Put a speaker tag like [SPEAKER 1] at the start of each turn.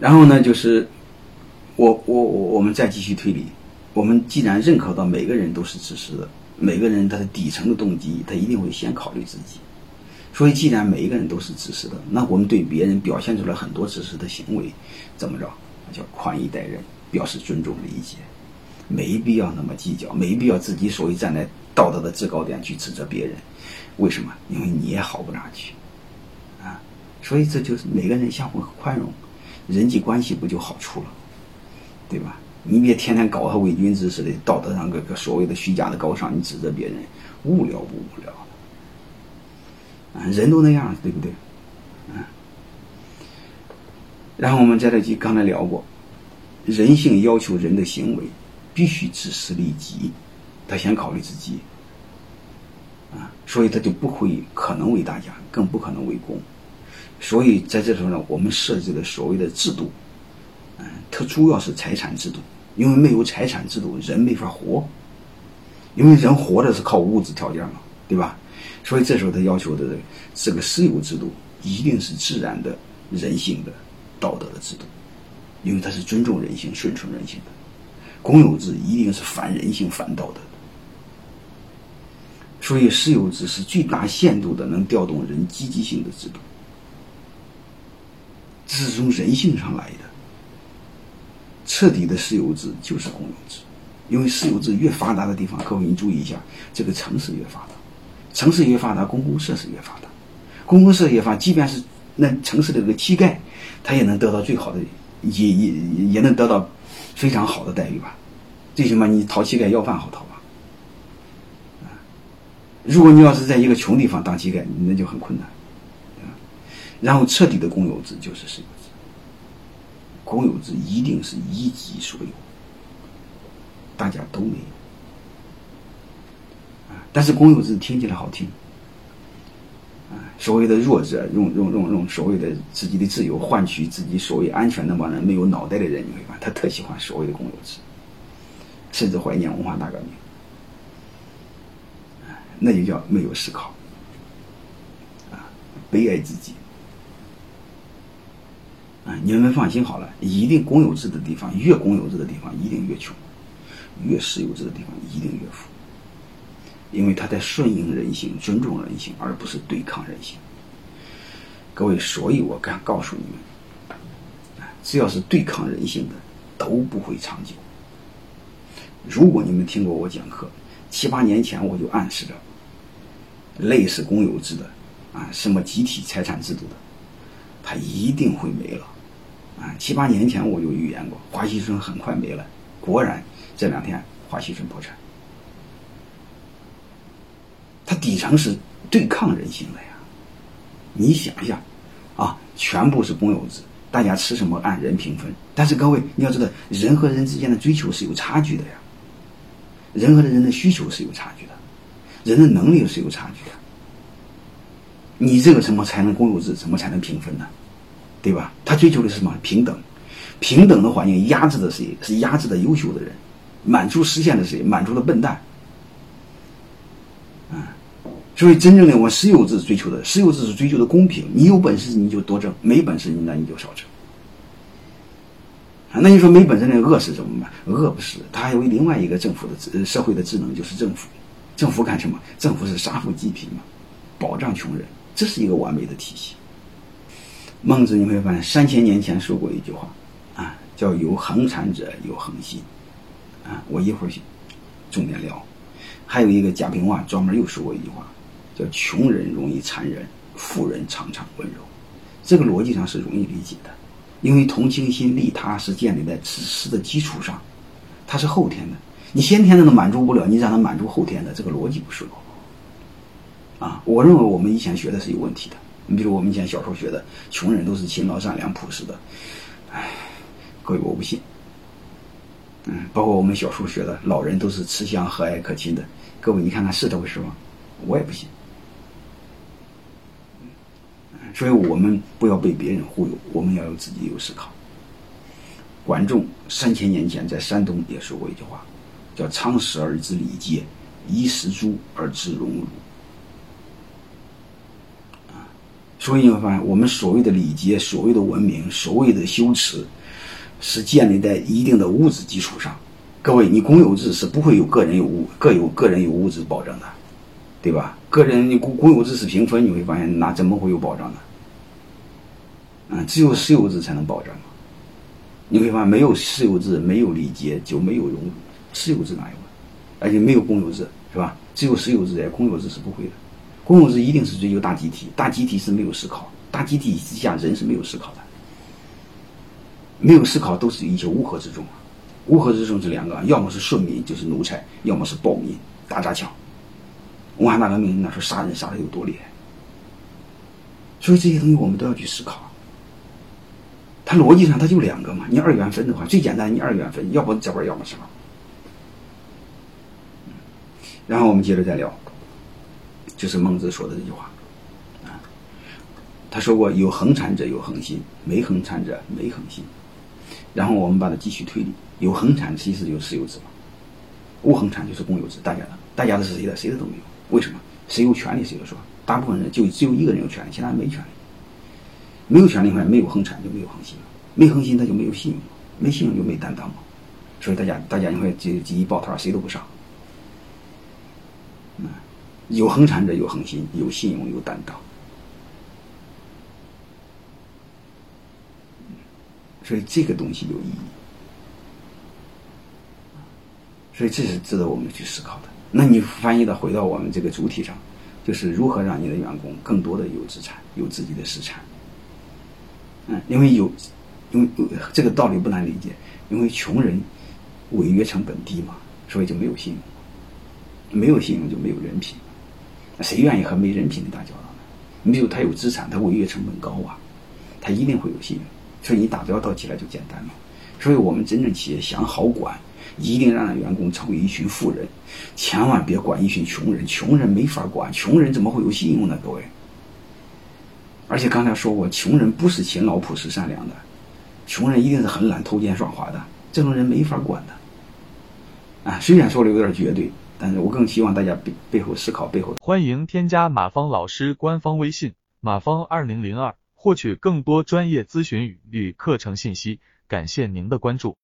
[SPEAKER 1] 然后呢，就是我我我我们再继续推理，我们既然认可到每个人都是自私的，每个人他的底层的动机，他一定会先考虑自己。所以，既然每一个人都是自私的，那我们对别人表现出来很多自私的行为，怎么着？叫宽以待人，表示尊重理解，没必要那么计较，没必要自己所谓站在道德的制高点去指责别人。为什么？因为你也好不哪去啊！所以这就是每个人相互宽容，人际关系不就好处了，对吧？你别天天搞和伪君子似的，道德上个个所谓的虚假的高尚，你指责别人，无聊不无聊？啊，人都那样，对不对？嗯。然后我们在这就刚才聊过，人性要求人的行为必须自私利己，他先考虑自己，啊，所以他就不会可能为大家，更不可能为公。所以在这时候呢，我们设置的所谓的制度，嗯，它主要是财产制度，因为没有财产制度，人没法活，因为人活着是靠物质条件嘛，对吧？所以这时候他要求的这个私有制度，一定是自然的、人性的。道德的制度，因为它是尊重人性、顺从人性的；公有制一定是反人性、反道德的。所以，私有制是最大限度的能调动人积极性的制度，这是从人性上来的。彻底的私有制就是公有制，因为私有制越发达的地方，各位你注意一下，这个城市越发达，城市越发达，公共设施越发达，公共设施越发达，即便是那城市的这个乞丐。他也能得到最好的，也也也能得到非常好的待遇吧？最起码你讨乞丐要饭好讨吧？如果你要是在一个穷地方当乞丐，那就很困难。然后彻底的公有制就是私有制，公有制一定是一己所有，大家都没有。但是公有制听起来好听。所谓的弱者用用用用所谓的自己的自由换取自己所谓安全那帮人没有脑袋的人，你会发现他特喜欢所谓的公有制，甚至怀念文化大革命，那就叫没有思考，啊，悲哀自己，你们放心好了，一定公有制的地方越公有制的地方一定越穷，越私有制的地方一定越富。因为他在顺应人性、尊重人性，而不是对抗人性。各位，所以我敢告诉你们，只要是对抗人性的，都不会长久。如果你们听过我讲课，七八年前我就暗示着，类似公有制的，啊，什么集体财产制度的，它一定会没了。啊，七八年前我就预言过，华西村很快没了。果然，这两天华西村破产。它底层是对抗人性的呀，你想一下，啊，全部是公有制，大家吃什么按人平分。但是各位你要知道，人和人之间的追求是有差距的呀，人和人的需求是有差距的，人的能力是有差距的。你这个什么才能公有制？怎么才能平分呢？对吧？他追求的是什么？平等，平等的环境压制的谁？是压制的优秀的人，满足实现的谁？满足了笨蛋。所以，真正的我私有制追求的，私有制是追求的公平。你有本事你就多挣，没本事你那你就少挣。啊，那你说没本事的饿死怎么办？饿不死，他还有另外一个政府的智社会的智能，就是政府。政府干什么？政府是杀富济贫嘛，保障穷人，这是一个完美的体系。孟子你会发现，三千年前说过一句话，啊，叫有恒产者有恒心。啊，我一会儿重点聊。还有一个贾平凹专门又说过一句话。叫穷人容易残忍，富人常常温柔，这个逻辑上是容易理解的，因为同情心、利他是建立在自私的基础上，它是后天的，你先天的都满足不了，你让他满足后天的，这个逻辑不是？啊，我认为我们以前学的是有问题的。你比如我们以前小时候学的，穷人都是勤劳、善良、朴实的，哎，各位我不信。嗯，包括我们小时候学的，老人都是慈祥、和蔼可亲的，各位你看看是这回事吗？我也不信。所以我们不要被别人忽悠，我们要有自己有思考。管仲三千年前在山东也说过一句话，叫“仓实而知礼节，衣食足而知荣辱”。啊，所以你会发现，我们所谓的礼节、所谓的文明、所谓的修持，是建立在一定的物质基础上。各位，你公有制是不会有个人有物各有个人有物质保证的，对吧？个人你公公有制是平分，你会发现那怎么会有保障呢？嗯，只有私有制才能保障。你会发现，没有私有制，没有礼节，就没有荣辱。私有制哪有？而且没有公有制，是吧？只有私有制，公有制是不会的。公有制一定是追求大集体，大集体是没有思考，大集体之下人是没有思考的，没有思考都是一些乌合之众。乌合之众是两个，要么是顺民，就是奴才；要么是暴民，打砸抢。文化大革命那时候杀人杀的有多厉害？所以这些东西我们都要去思考。它逻辑上它就两个嘛，你二元分的话，最简单，你二元分，要不这边，要么这边。然后我们接着再聊，就是孟子说的这句话，啊，他说过有恒产者有恒心，没恒产者没恒心。然后我们把它继续推理，有恒产其实就是私有制嘛，无恒产就是公有制，大家的，大家的是谁的？谁的都没有。为什么？谁有权利谁就说，大部分人就只有一个人有权利，其他人没权利。没有权利的话，没有恒产就没有恒心没恒心他就没有信用，没信用就没担当嘛。所以大家大家你会积积极抱团，谁都不上。有恒产者有恒心，有信用有担当。所以这个东西有意义，所以这是值得我们去思考的。那你翻译的回到我们这个主体上，就是如何让你的员工更多的有资产，有自己的私产。嗯，因为有，因为这个道理不难理解，因为穷人违约成本低嘛，所以就没有信用，没有信用就没有人品，谁愿意和没人品的打交道呢？你比如他有资产，他违约成本高啊，他一定会有信用。所以你打交道起来就简单了。所以我们真正企业想好管，一定让员工成为一群富人，千万别管一群穷人。穷人没法管，穷人怎么会有信用呢？各位。而且刚才说过，穷人不是勤劳、朴实、善良的，穷人一定是很懒、偷奸耍滑的。这种人没法管的。啊，虽然说的有点绝对，但是我更希望大家背背后思考背后。
[SPEAKER 2] 欢迎添加马芳老师官方微信：马芳二零零二。获取更多专业咨询与课程信息，感谢您的关注。